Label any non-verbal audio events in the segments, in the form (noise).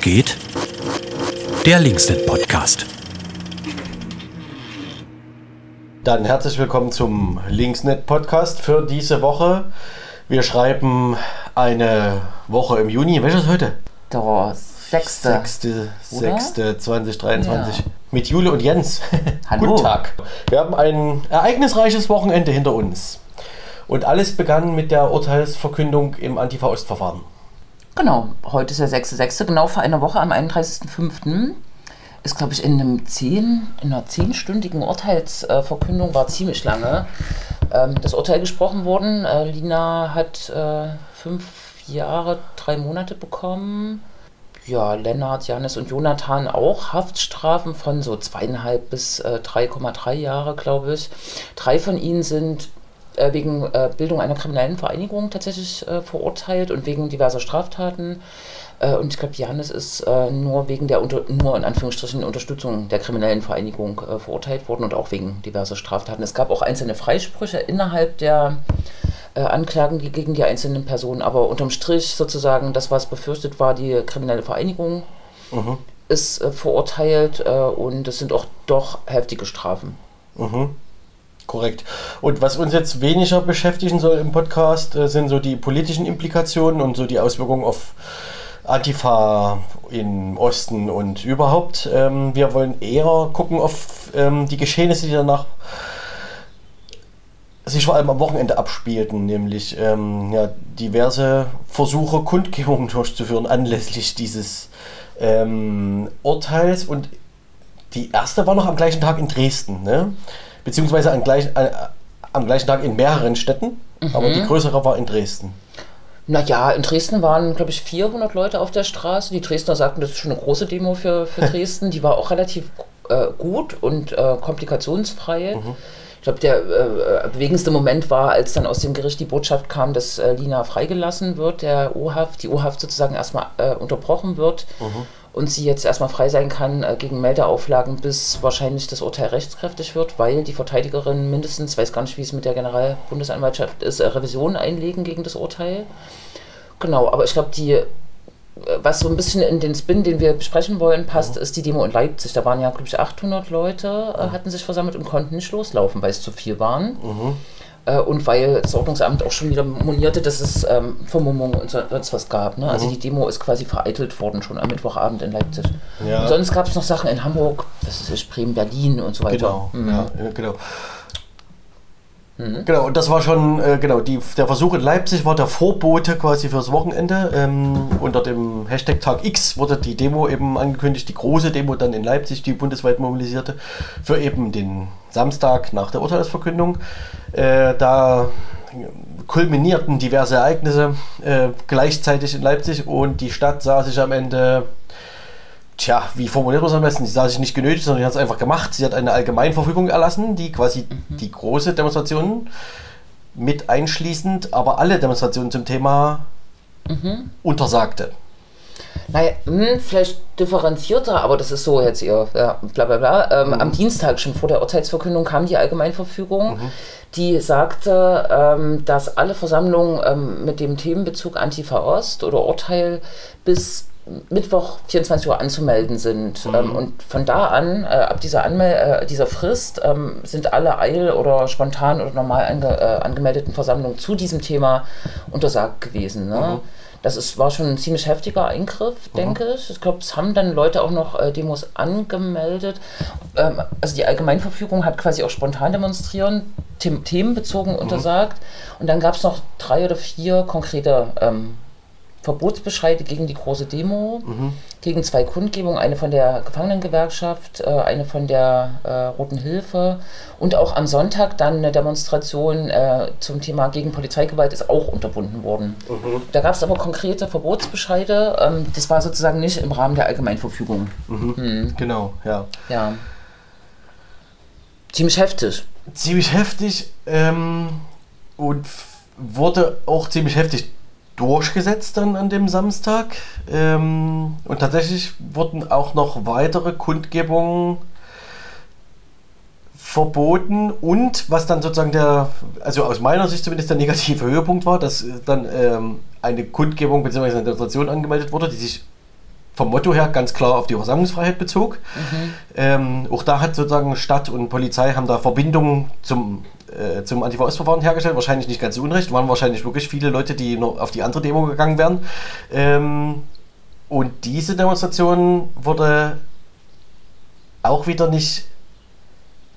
Geht? Der Linksnet Podcast. Dann herzlich willkommen zum Linksnet Podcast für diese Woche. Wir schreiben eine Woche im Juni. Welches ist heute? Der sechste. 6.6.2023 Ja. mit Jule und Jens. (laughs) Hallo. Guten Tag. Wir haben ein ereignisreiches Wochenende hinter uns. Und alles begann mit der Urteilsverkündung im Antifa-Ost-Verfahren. Genau, heute ist der 6.6., genau vor einer Woche am 31.05. Ist, glaube ich, in, einem zehn, in einer zehnstündigen Urteilsverkündung, war ziemlich lange, ähm, das Urteil gesprochen worden. Äh, Lina hat äh, fünf Jahre, drei Monate bekommen. Ja, Lennart, Janis und Jonathan auch Haftstrafen von so zweieinhalb bis äh, 3,3 Jahre, glaube ich. Drei von ihnen sind äh, wegen äh, Bildung einer kriminellen Vereinigung tatsächlich äh, verurteilt und wegen diverser Straftaten. Äh, und ich glaube, Janis ist äh, nur wegen der unter, nur in Anführungsstrichen Unterstützung der kriminellen Vereinigung äh, verurteilt worden und auch wegen diverser Straftaten. Es gab auch einzelne Freisprüche innerhalb der Anklagen gegen die einzelnen Personen, aber unterm Strich sozusagen das, was befürchtet war, die kriminelle Vereinigung ist äh, verurteilt und es sind auch doch heftige Strafen. Korrekt. Und was uns jetzt weniger beschäftigen soll im Podcast, äh, sind so die politischen Implikationen und so die Auswirkungen auf Antifa im Osten und überhaupt. Ähm, wir wollen eher gucken auf ähm, die Geschehnisse, die danach sich vor allem am Wochenende abspielten, nämlich ähm, ja, diverse Versuche, Kundgebungen durchzuführen anlässlich dieses ähm, Urteils. Und die erste war noch am gleichen Tag in Dresden, ne? Beziehungsweise am gleichen, äh, am gleichen Tag in mehreren Städten, aber die größere war in Dresden. Naja, in Dresden waren, glaube ich, 400 Leute auf der Straße. Die Dresdner sagten, das ist schon eine große Demo für, für (laughs) Dresden. Die war auch relativ äh, gut und äh, komplikationsfrei. Ich glaube, der äh, bewegendste Moment war, als dann aus dem Gericht die Botschaft kam, dass äh, Lina freigelassen wird, der O-Haft, die O-Haft sozusagen erstmal äh, unterbrochen wird und sie jetzt erstmal frei sein kann äh, gegen Meldeauflagen, bis wahrscheinlich das Urteil rechtskräftig wird, weil die Verteidigerin mindestens, weiß gar nicht, wie es mit der Generalbundesanwaltschaft ist, äh, Revision einlegen gegen das Urteil. Genau, aber ich glaube, die, äh, was so ein bisschen in den Spin, den wir besprechen wollen, passt, ist die Demo in Leipzig. Da waren ja, glaube ich, 800 Leute, äh, hatten sich versammelt und konnten nicht loslaufen, weil es zu viel waren. Äh, und weil das Ordnungsamt auch schon wieder monierte, dass es ähm, Vermummung und so- sonst was gab. Ne? Also die Demo ist quasi vereitelt worden schon am Mittwochabend in Leipzig. Ja. Und sonst gab es noch Sachen in Hamburg, das ist Bremen, Berlin und so weiter. Genau, Mhm. ja, äh, genau. Genau, und das war schon, äh, genau, die, der Versuch in Leipzig war der Vorbote quasi fürs Wochenende. Ähm, unter dem Hashtag Tag X wurde die Demo eben angekündigt, die große Demo dann in Leipzig, die bundesweit mobilisierte, für eben den Samstag nach der Urteilsverkündung. Äh, da kulminierten diverse Ereignisse äh, gleichzeitig in Leipzig und die Stadt sah sich am Ende Tja, wie formuliert man es am besten? Sie sah sich nicht genötigt, sondern sie hat es einfach gemacht. Sie hat eine Allgemeinverfügung erlassen, die quasi die große Demonstration mit einschließend, aber alle Demonstrationen zum Thema untersagte. Naja, hm, vielleicht differenzierter, aber das ist so jetzt ihr, ja, bla bla bla. Ähm, Am Dienstag, schon vor der Urteilsverkündung, kam die Allgemeinverfügung, die sagte, ähm, dass alle Versammlungen ähm, mit dem Themenbezug Antifa Ost oder Urteil bis Mittwoch 24 Uhr anzumelden sind. Ähm, und von da an, äh, ab dieser, Anmel äh, dieser Frist, ähm, sind alle eil- oder spontan oder normal ange äh, angemeldeten Versammlungen zu diesem Thema untersagt gewesen. Ne? Das ist, war schon ein ziemlich heftiger Eingriff, denke ich. Ich glaube, es haben dann Leute auch noch äh, Demos angemeldet. Ähm, also die Allgemeinverfügung hat quasi auch spontan demonstrieren, them themenbezogen untersagt. Und dann gab es noch drei oder vier konkrete ähm, Verbotsbescheide gegen die große Demo, gegen zwei Kundgebungen, eine von der Gefangenengewerkschaft, äh, eine von der äh, Roten Hilfe und auch am Sonntag dann eine Demonstration äh, zum Thema gegen Polizeigewalt ist auch unterbunden worden. Da gab es aber konkrete Verbotsbescheide, ähm, das war sozusagen nicht im Rahmen der Allgemeinverfügung. Genau, ja. Ja. Ziemlich heftig. Ziemlich heftig ähm, und wurde auch ziemlich heftig durchgesetzt dann an dem Samstag. Ähm, und tatsächlich wurden auch noch weitere Kundgebungen verboten und was dann sozusagen der, also aus meiner Sicht zumindest der negative Höhepunkt war, dass äh, dann ähm, eine Kundgebung bzw. eine Demonstration angemeldet wurde, die sich vom Motto her ganz klar auf die Versammlungsfreiheit bezog. Ähm, auch da hat sozusagen Stadt und Polizei haben da Verbindungen zum, äh, zum Antifa-Ostverfahren hergestellt. Wahrscheinlich nicht ganz so unrecht. Waren wahrscheinlich wirklich viele Leute, die noch auf die andere Demo gegangen wären. Ähm, und diese Demonstration wurde auch wieder nicht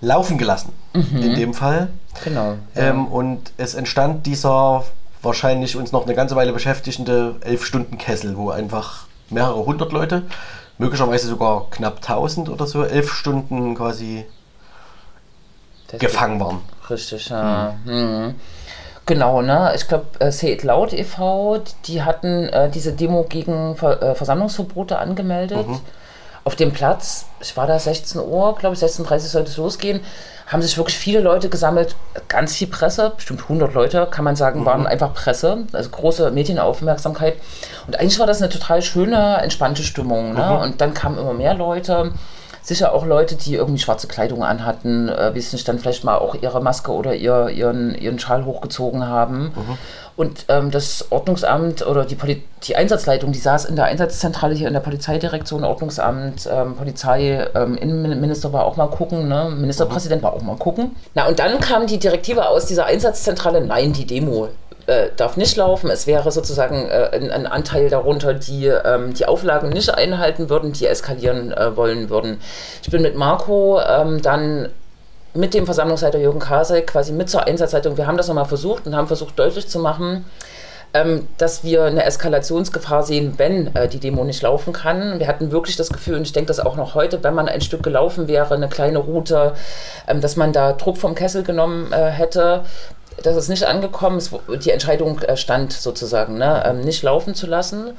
laufen gelassen. In dem Fall. Genau. Ähm, und es entstand dieser wahrscheinlich uns noch eine ganze Weile beschäftigende elf Stunden Kessel, wo einfach mehrere hundert Leute, möglicherweise sogar knapp tausend oder so, elf Stunden quasi Das- gefangen waren. Richtig, ja. Mhm. Genau, ne? Ich glaube, äh, Say It Loud e.V., die hatten äh, diese Demo gegen Ver äh, Versammlungsverbote angemeldet. Auf dem Platz, ich war da 16 Uhr, glaube ich, 16.30 Uhr sollte es losgehen, haben sich wirklich viele Leute gesammelt, ganz viel Presse, bestimmt 100 Leute, kann man sagen, waren einfach Presse, also große Medienaufmerksamkeit. Und eigentlich war das eine total schöne, entspannte Stimmung. Ne? Und dann kamen immer mehr Leute. Sicher auch Leute, die irgendwie schwarze Kleidung anhatten, äh, nicht dann vielleicht mal auch ihre Maske oder ihr, ihren, ihren Schal hochgezogen haben. Und ähm, das Ordnungsamt oder die, Poli die Einsatzleitung, die saß in der Einsatzzentrale hier in der Polizeidirektion, Ordnungsamt, ähm, Polizei, ähm, Innenminister war auch mal gucken, ne? Ministerpräsident war auch mal gucken. Na und dann kam die Direktive aus dieser Einsatzzentrale, nein, die Demo äh, darf nicht laufen. Es wäre sozusagen äh, ein, ein Anteil darunter, die ähm, die Auflagen nicht einhalten würden, die eskalieren äh, wollen würden. Ich bin mit Marco ähm, dann mit dem Versammlungsleiter Jürgen Kasek quasi mit zur Einsatzleitung. Wir haben das nochmal versucht und haben versucht deutlich zu machen, ähm, dass wir eine Eskalationsgefahr sehen, wenn äh, die Demo nicht laufen kann. Wir hatten wirklich das Gefühl, und ich denke das auch noch heute, wenn man ein Stück gelaufen wäre, eine kleine Route, ähm, dass man da Druck vom Kessel genommen äh, hätte. Das ist nicht angekommen. Es, die Entscheidung äh, stand sozusagen, ne, ähm, nicht laufen zu lassen.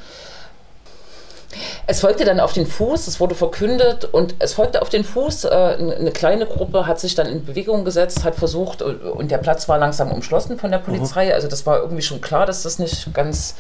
Es folgte dann auf den Fuß, es wurde verkündet und es folgte auf den Fuß. Äh, eine kleine Gruppe hat sich dann in Bewegung gesetzt, hat versucht und, und der Platz war langsam umschlossen von der Polizei. Also das war irgendwie schon klar, dass das nicht ganz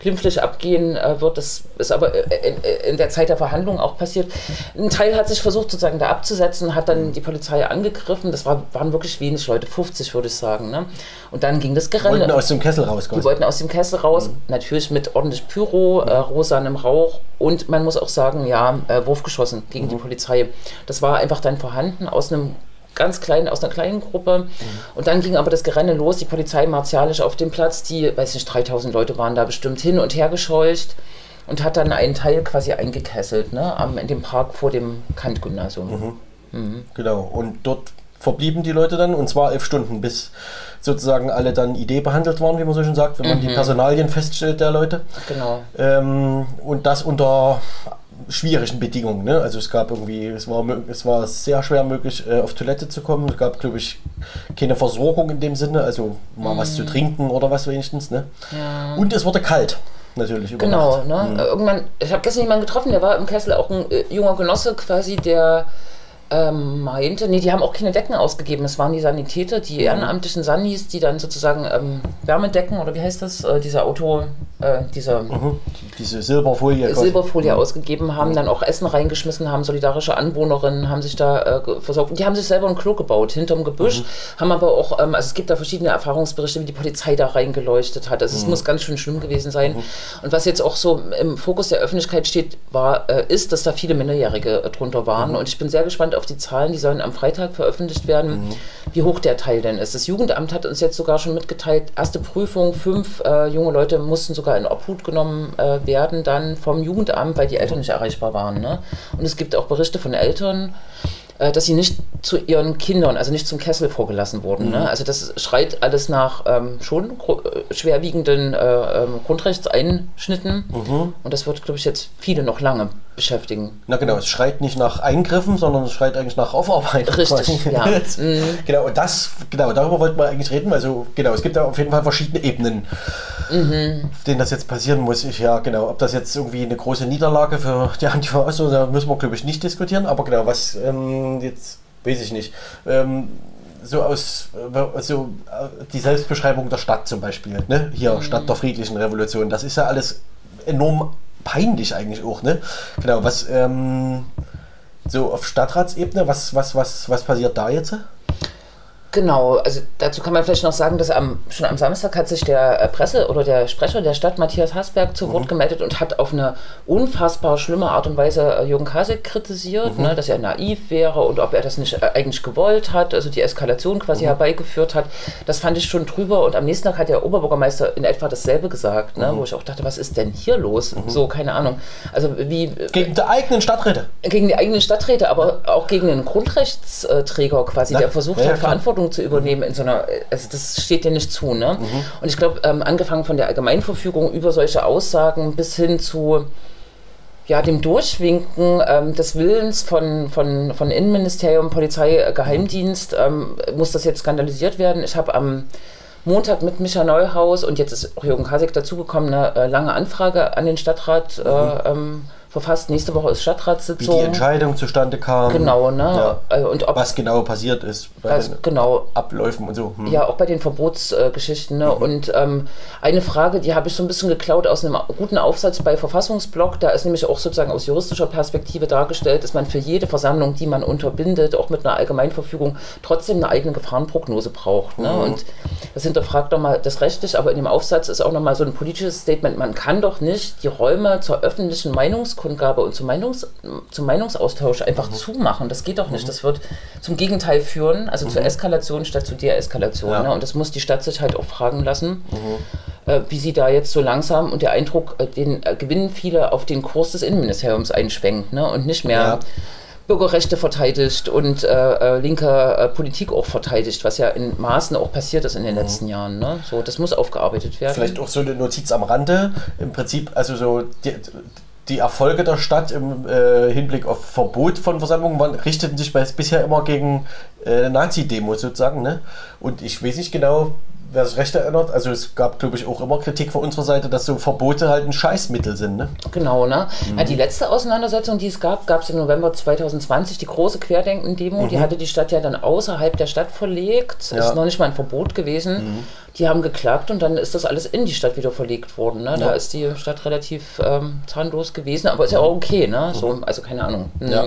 glimpflich abgehen äh, wird. Das ist aber äh, in, der Zeit der Verhandlungen auch passiert. Ein Teil hat sich versucht sozusagen da abzusetzen, hat dann die Polizei angegriffen. Das war, waren wirklich wenig Leute, 50 würde ich sagen. Ne? Und dann ging das Gerenne. Wollten aus dem Kessel raus Die wollten aus dem Kessel raus, natürlich mit ordentlich Pyro, äh, rosanem Rauch und man muss auch sagen, ja, äh, Wurfgeschossen gegen die Polizei. Das war einfach dann vorhanden aus einem ganz kleinen, aus einer kleinen Gruppe. Und dann ging aber das Gerenne los, die Polizei martialisch auf dem Platz, die, weiß nicht, 3000 Leute waren da bestimmt hin und her gescheucht und hat dann einen Teil quasi eingekesselt, ne, am, in dem Park vor dem Kant-Gymnasium. Genau. Und dort verblieben die Leute dann und zwar elf Stunden, bis sozusagen alle dann Idee behandelt waren, wie man so schön sagt, wenn man die Personalien feststellt der Leute. Genau. Ähm, und das unter schwierigen Bedingungen. Ne? Also es gab irgendwie, es war, es war sehr schwer möglich, äh, auf Toilette zu kommen. Es gab, glaube ich, keine Versorgung in dem Sinne, also mal was zu trinken oder was wenigstens. Ne? Und es wurde kalt, natürlich. Über Genau, Nacht. ne? Äh, Irgendwann, ich habe gestern jemanden getroffen, der war im Kessel, auch ein äh, junger Genosse quasi, der ähm, meinte, nee, die haben auch keine Decken ausgegeben. Es waren die Sanitäter, die ehrenamtlichen Sannis, die dann sozusagen ähm, Wärmedecken oder wie heißt das, äh, dieser Auto, äh, dieser Mhm. Diese Silberfolie. quasi. Silberfolie ausgegeben haben, dann auch Essen reingeschmissen haben, solidarische Anwohnerinnen haben sich da äh, versorgt. Und die haben sich selber ein Klo gebaut, hinterm Gebüsch, haben aber auch, ähm, also es gibt da verschiedene Erfahrungsberichte, wie die Polizei da reingeleuchtet hat. Also es muss ganz schön schlimm gewesen sein. Und was jetzt auch so im Fokus der Öffentlichkeit steht, war, äh, ist, dass da viele Minderjährige äh, drunter waren. Und ich bin sehr gespannt auf die Zahlen, die sollen am Freitag veröffentlicht werden, wie hoch der Teil denn ist. Das Jugendamt hat uns jetzt sogar schon mitgeteilt, erste Prüfung, fünf äh, junge Leute mussten sogar in Obhut genommen äh, werden, dann vom Jugendamt, weil die Eltern nicht erreichbar waren. Ne? Und es gibt auch Berichte von Eltern, dass sie nicht zu ihren Kindern, also nicht zum Kessel vorgelassen wurden. Ne? Also das schreit alles nach ähm, schon äh, schwerwiegenden äh, ähm, Grundrechtseinschnitten. Und das wird, glaube ich, jetzt viele noch lange beschäftigen. Na genau, es schreit nicht nach Eingriffen, sondern es schreit eigentlich nach Aufarbeitung. Richtig, (laughs) ja. Mhm. Genau, und das, genau, darüber wollten wir eigentlich reden. Also genau, es gibt da auf jeden Fall verschiedene Ebenen, Mhm. auf denen das jetzt passieren muss. Ich, ja, genau, ob das jetzt irgendwie eine große Niederlage für die Antifa ist, da müssen wir, glaube ich, nicht diskutieren. Aber genau, was ähm, jetzt, weiß ich nicht. Ähm, so aus so äh, die Selbstbeschreibung der Stadt zum Beispiel, ne? Hier, Mhm. Stadt der friedlichen Revolution, das ist ja alles enorm peinlich eigentlich auch, ne? Genau, was ähm, so auf Stadtratsebene, was, was, was, was passiert da jetzt? Genau, also dazu kann man vielleicht noch sagen, dass am, schon am Samstag hat sich der äh, Presse oder der Sprecher der Stadt, Matthias Hasberg, zu Wort gemeldet und hat auf eine unfassbar schlimme Art und Weise äh, Jürgen Kasek kritisiert, ne, dass er naiv wäre und ob er das nicht äh, eigentlich gewollt hat, also die Eskalation quasi herbeigeführt hat. Das fand ich schon drüber und am nächsten Tag hat der Oberbürgermeister in etwa dasselbe gesagt, ne, wo ich auch dachte, was ist denn hier los? So, keine Ahnung. Also wie... Gegen die eigenen Stadträte. gegen die eigenen Stadträte, aber auch gegen einen Grundrechtsträger quasi, Ja, der versucht ja, hat, klar. Verantwortung zu übernehmen in so einer, also das steht dir nicht zu, ne? Mhm. Und ich glaube, ähm, angefangen von der Allgemeinverfügung über solche Aussagen bis hin zu ja, dem Durchwinken ähm, des Willens von, von, von Innenministerium, Polizei, äh, Geheimdienst, ähm, muss das jetzt skandalisiert werden. Ich habe am Montag mit Micha Neuhaus und jetzt ist auch Jürgen Kasek dazugekommen, eine äh, lange Anfrage an den Stadtrat äh, ähm, verfasst. Nächste Woche ist Wie Stadtratssitzung. die Entscheidung zustande kam. Genau, ne? Ja. Äh, Und ob Was genau passiert ist bei was, den genau, Abläufen und so. Hm. ja, auch bei den Verbotsgeschichten. Ne? Und ähm, eine Frage, die habe ich so ein bisschen geklaut aus einem guten Aufsatz bei Verfassungsblog. Da ist nämlich auch sozusagen aus juristischer Perspektive dargestellt, dass man für jede Versammlung, die man unterbindet, auch mit einer Allgemeinverfügung, trotzdem eine eigene Gefahrenprognose braucht. Ne? Und das hinterfragt nochmal das rechtlich, aber in dem Aufsatz ist auch nochmal so ein politisches Statement. Man kann doch nicht die Räume zur öffentlichen Meinungskundgabe und zum, Meinungs zum Meinungsaustausch einfach zumachen. Das geht doch nicht. Das wird zum Gegenteil führen, also zur Eskalation statt zu Deeskalation. Ja. Ne? Und das muss die Stadt sich halt auch fragen lassen, äh, wie sie da jetzt so langsam und der Eindruck, äh, den äh, gewinnen viele auf den Kurs des Innenministeriums einschwenkt ne? und nicht mehr. Ja. Bürgerrechte verteidigt und äh, äh, linke äh, Politik auch verteidigt, was ja in Maßen auch passiert ist in den letzten Jahren. Ne? So, das muss aufgearbeitet werden. Vielleicht auch so eine Notiz am Rande. Im Prinzip, also so die, die Erfolge der Stadt im äh, Hinblick auf Verbot von Versammlungen waren, richteten sich bisher immer gegen äh, Nazi-Demos sozusagen. Ne? Und ich weiß nicht genau, wer sich recht erinnert. Also es gab, glaube ich, auch immer Kritik von unserer Seite, dass so Verbote halt ein Scheißmittel sind. Ne? Genau, ne? Mhm. Ja, die letzte Auseinandersetzung, die es gab, gab es im November 2020, die große Querdenken-Demo. Die hatte die Stadt ja dann außerhalb der Stadt verlegt. Mhm. Ja. Mhm. Ist noch nicht mal ein Verbot gewesen. Die haben geklagt und dann ist das alles in die Stadt wieder verlegt worden. Ne? Da Ja. ist die Stadt relativ ähm, zahnlos gewesen, aber ist ja auch okay, ne? So, also keine Ahnung. Mhm. Ja.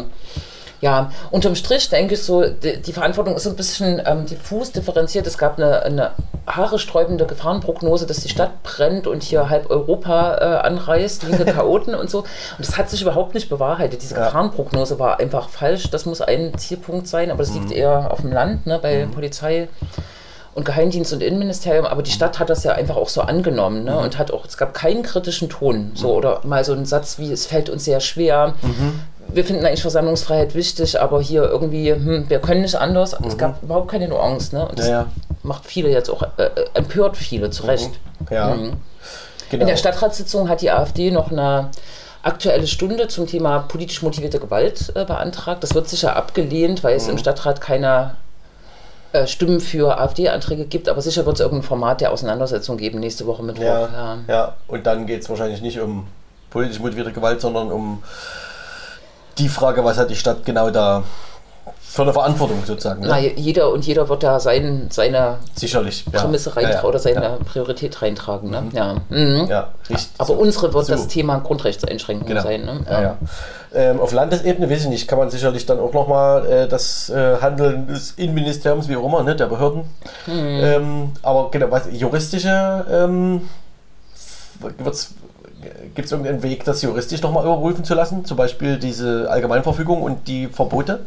Ja, unterm Strich denke ich so, die, die Verantwortung ist so ein bisschen ähm, diffus differenziert. Es gab eine, eine haaresträubende Gefahrenprognose, dass die Stadt brennt und hier halb Europa äh, anreißt, linke (laughs) Chaoten und so. Und das hat sich überhaupt nicht bewahrheitet. Diese Ja. Gefahrenprognose war einfach falsch. Das muss ein Zielpunkt sein, aber das liegt eher auf dem Land, ne, bei Polizei und Geheimdienst und Innenministerium, aber die Stadt hat das ja einfach auch so angenommen ne? und hat auch, es gab keinen kritischen Ton, so oder mal so einen Satz wie, es fällt uns sehr schwer. Wir finden eigentlich Versammlungsfreiheit wichtig, aber hier irgendwie, hm, wir können nicht anders. Es gab überhaupt keine Nuance, ne? Und das Ja, ja. macht viele jetzt auch, äh, äh, empört viele, zu Recht. Ja. Mhm. Genau. In der Stadtratssitzung hat die AfD noch eine aktuelle Stunde zum Thema politisch motivierte Gewalt äh, beantragt. Das wird sicher abgelehnt, weil es im Stadtrat keine äh, Stimmen für AfD-Anträge gibt, aber sicher wird es irgendein Format der Auseinandersetzung geben nächste Woche Mittwoch. ja, Ja. ja. Und dann geht es wahrscheinlich nicht um politisch motivierte Gewalt, sondern um die Frage, was hat die Stadt genau da für eine Verantwortung sozusagen. Ne? Na, jeder und jeder wird da sein, seine Sicherlich. Ja. Prämisse Ja, reintragen ja, oder seine Ja, Priorität reintragen. Ne? Ja. Mhm. ja richtig. Aber So. unsere wird So. das Thema Grundrechtseinschränkung Genau. sein. Ne? Ja, ja. Ähm, auf Landesebene, weiß ich nicht, kann man sicherlich dann auch nochmal äh, das äh, Handeln des Innenministeriums, wie auch immer, ne, der Behörden. Mhm. Ähm, aber genau, was juristische, ähm, gibt es irgendeinen Weg, das juristisch nochmal überprüfen zu lassen? Zum Beispiel diese Allgemeinverfügung und die Verbote?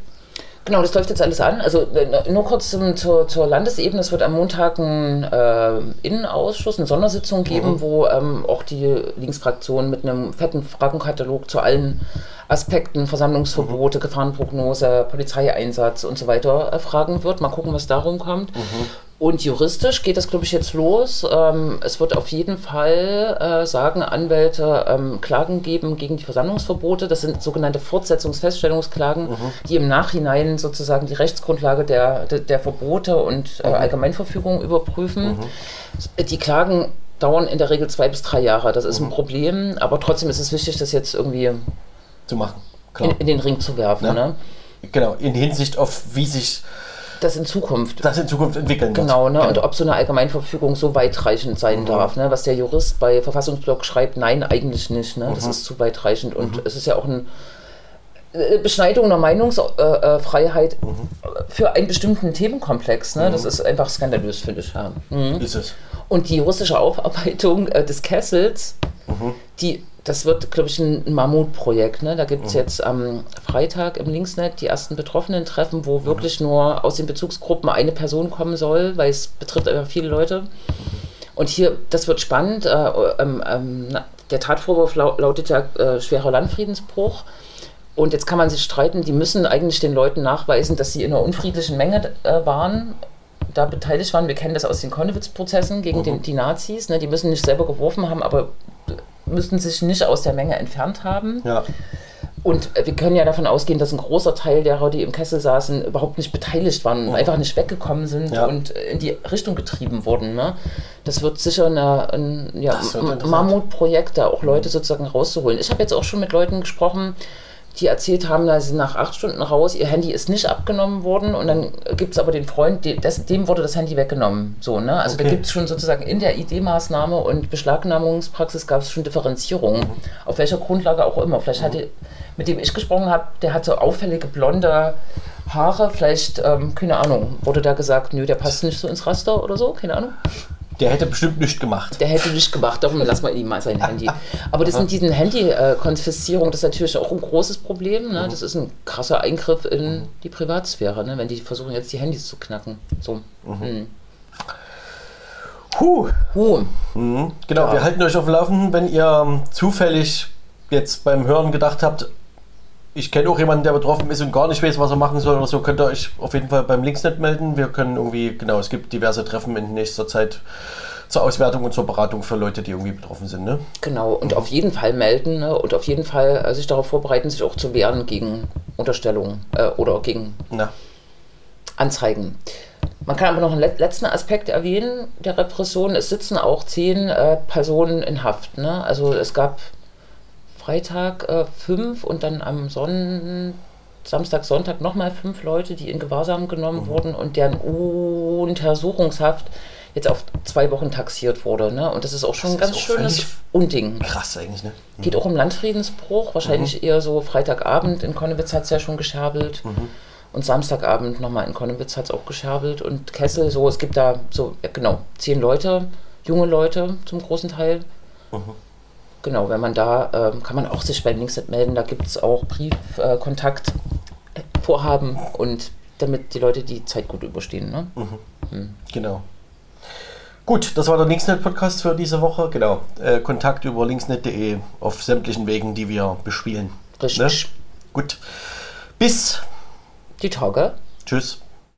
Genau, das läuft jetzt alles an. Also äh, nur kurz zum, zur, zur Landesebene. Es wird am Montag einen äh, Innenausschuss, eine Sondersitzung geben, Mhm. wo ähm, auch die Linksfraktion mit einem fetten Fragenkatalog zu allen Aspekten, Mhm. Versammlungsverbote, Gefahrenprognose, Polizeieinsatz und so weiter äh, fragen wird. Mal gucken, was darum kommt. Mhm. Und juristisch geht das, glaube ich, jetzt los. Ähm, es wird auf jeden Fall, äh, sagen Anwälte, ähm, Klagen geben gegen die Versammlungsverbote. Das sind sogenannte Fortsetzungsfeststellungsklagen, die im Nachhinein sozusagen die Rechtsgrundlage der, der, der Verbote und äh, Allgemeinverfügungen überprüfen. Die Klagen dauern in der Regel zwei bis drei Jahre. Das ist ein Problem, aber trotzdem ist es wichtig, das jetzt irgendwie Zu machen. In, in den Ring zu werfen. Ja. Ne? genau, in Hinsicht auf, wie sich Das in Zukunft. das in Zukunft entwickeln. Genau, ne? und ob so eine Allgemeinverfügung so weitreichend sein Mhm. darf. Ne? Was der Jurist bei Verfassungsblock schreibt, nein, eigentlich nicht. Ne? Mhm. Das ist zu weitreichend. Und es ist ja auch ein äh, Beschneidung der Meinungsfreiheit für einen bestimmten Themenkomplex. Ne? Das ist einfach skandalös, finde ich. Ja. Mhm. Ist es. Und die russische Aufarbeitung äh, des Kessels, die, das wird, glaube ich, ein Mammutprojekt. Ne? Da gibt es jetzt am Freitag im Linksnet die ersten Betroffenen-Treffen, wo wirklich nur aus den Bezugsgruppen eine Person kommen soll, weil es betrifft einfach viele Leute. Und hier, das wird spannend. Äh, ähm, ähm, na, der Tatvorwurf lau lautet ja äh, schwerer Landfriedensbruch. Und jetzt kann man sich streiten, die müssen eigentlich den Leuten nachweisen, dass sie in einer unfriedlichen Menge äh, waren, da beteiligt waren. Wir kennen das aus den Konnewitz-Prozessen gegen den, die Nazis. Ne? Die müssen nicht selber geworfen haben, aber müssten sich nicht aus der Menge entfernt haben. Ja. Und wir können ja davon ausgehen, dass ein großer Teil derer, die im Kessel saßen, überhaupt nicht beteiligt waren, einfach nicht weggekommen sind Ja. und in die Richtung getrieben wurden. Ne? Das wird sicher eine, ein ja. Mammutprojekt, da auch Leute sozusagen rauszuholen. Ich habe jetzt auch schon mit Leuten gesprochen, die erzählt haben, dass sie nach acht Stunden raus, ihr Handy ist nicht abgenommen worden und dann gibt es aber den Freund, dem wurde das Handy weggenommen. So, ne? Also da Okay. gibt es schon sozusagen in der ID-Maßnahme und Beschlagnahmungspraxis gab es schon Differenzierungen. Mhm. Auf welcher Grundlage auch immer. Vielleicht hatte, mit dem ich gesprochen habe, der hatte auffällige blonde Haare, vielleicht, ähm, keine Ahnung, wurde da gesagt, nö, der passt nicht so ins Raster oder so, keine Ahnung. Der hätte bestimmt nichts gemacht. Der hätte nicht gemacht, darum lass mal ihm mal sein Handy. Aber das mit diesen Handy-Konfiszierung, das ist natürlich auch ein großes Problem. Ne? Das ist ein krasser Eingriff in die Privatsphäre, ne? wenn die versuchen jetzt die Handys zu knacken. So. Mhm. Puh. Huh. Mhm. Genau, Ja. wir halten euch auf dem Laufenden, wenn ihr ähm, zufällig jetzt beim Hören gedacht habt, ich kenne auch jemanden, der betroffen ist und gar nicht weiß, was er machen soll oder so, könnt ihr euch auf jeden Fall beim Linksnet melden. Wir können irgendwie, genau, es gibt diverse Treffen in nächster Zeit zur Auswertung und zur Beratung für Leute, die irgendwie betroffen sind. Ne? Genau, und auf jeden Fall melden ne? und auf jeden Fall äh, sich darauf vorbereiten, sich auch zu wehren gegen Unterstellungen äh, oder gegen Na, Anzeigen. Man kann aber noch einen let- letzten Aspekt erwähnen der Repression. Es sitzen auch zehn äh, Personen in Haft. Ne? Also es gab Freitag äh, fünf und dann am Sonn Samstag, Sonntag nochmal fünf Leute, die in Gewahrsam genommen Mhm. wurden und deren Untersuchungshaft jetzt auf zwei Wochen taxiert wurde. Ne? Und das ist auch schon ein Das ganz ist auch schönes Unding. krass eigentlich, ne? Geht auch um Landfriedensbruch, wahrscheinlich eher so Freitagabend. In Konnewitz hat es ja schon gescherbelt. Und Samstagabend nochmal in Konnewitz hat es auch gescherbelt. Und Kessel, so, es gibt da so, ja, genau, zehn Leute, junge Leute zum großen Teil. Genau, wenn man da, ähm, kann man auch sich beim Linksnet melden, da gibt es auch Briefkontakt, äh, Vorhaben und damit die Leute die Zeit gut überstehen. Ne? Genau. Gut, das war der Linksnet-Podcast für diese Woche. Genau. Äh, Kontakt über linksnet.de auf sämtlichen Wegen, die wir bespielen. Richtig. Ne? Gut. Bis. Die Tage. Tschüss.